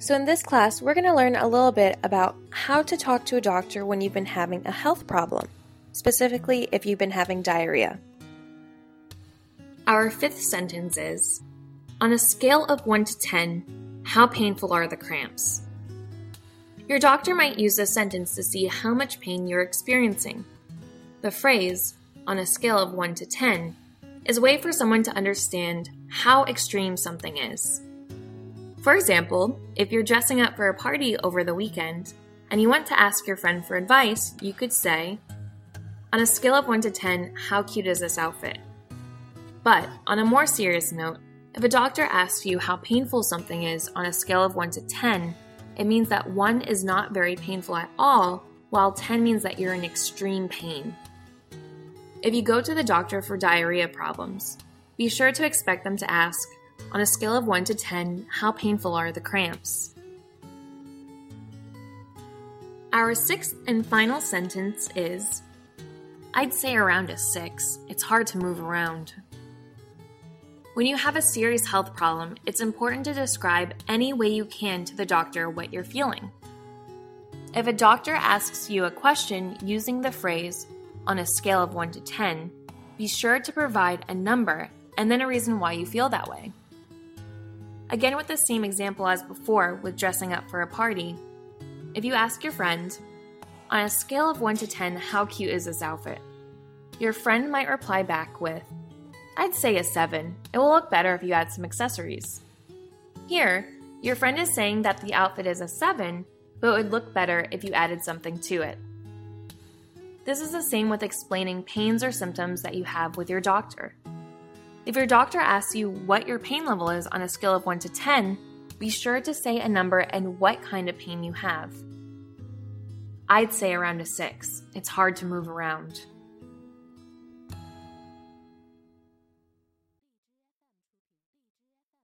So, in this class, we're going to learn a little bit about how to talk to a doctor when you've been having a health problem, specifically if you've been having diarrhea. Our fifth sentence is On a scale of 1 to 10, how painful are the cramps? Your doctor might use this sentence to see how much pain you're experiencing. The phrase, on a scale of 1 to 10, is a way for someone to understand how extreme something is. For example, if you're dressing up for a party over the weekend and you want to ask your friend for advice, you could say, On a scale of 1 to 10, how cute is this outfit? But on a more serious note, if a doctor asks you how painful something is on a scale of 1 to 10, it means that 1 is not very painful at all, while 10 means that you're in extreme pain. If you go to the doctor for diarrhea problems, be sure to expect them to ask, on a scale of 1 to 10, how painful are the cramps? Our sixth and final sentence is I'd say around a 6. It's hard to move around. When you have a serious health problem, it's important to describe any way you can to the doctor what you're feeling. If a doctor asks you a question using the phrase, on a scale of 1 to 10, be sure to provide a number and then a reason why you feel that way. Again, with the same example as before with dressing up for a party, if you ask your friend, on a scale of 1 to 10, how cute is this outfit? Your friend might reply back with, I'd say a 7. It will look better if you add some accessories. Here, your friend is saying that the outfit is a 7, but it would look better if you added something to it. This is the same with explaining pains or symptoms that you have with your doctor. If your doctor asks you what your pain level is on a scale of 1 to 10, be sure to say a number and what kind of pain you have. I'd say around a 6. It's hard to move around.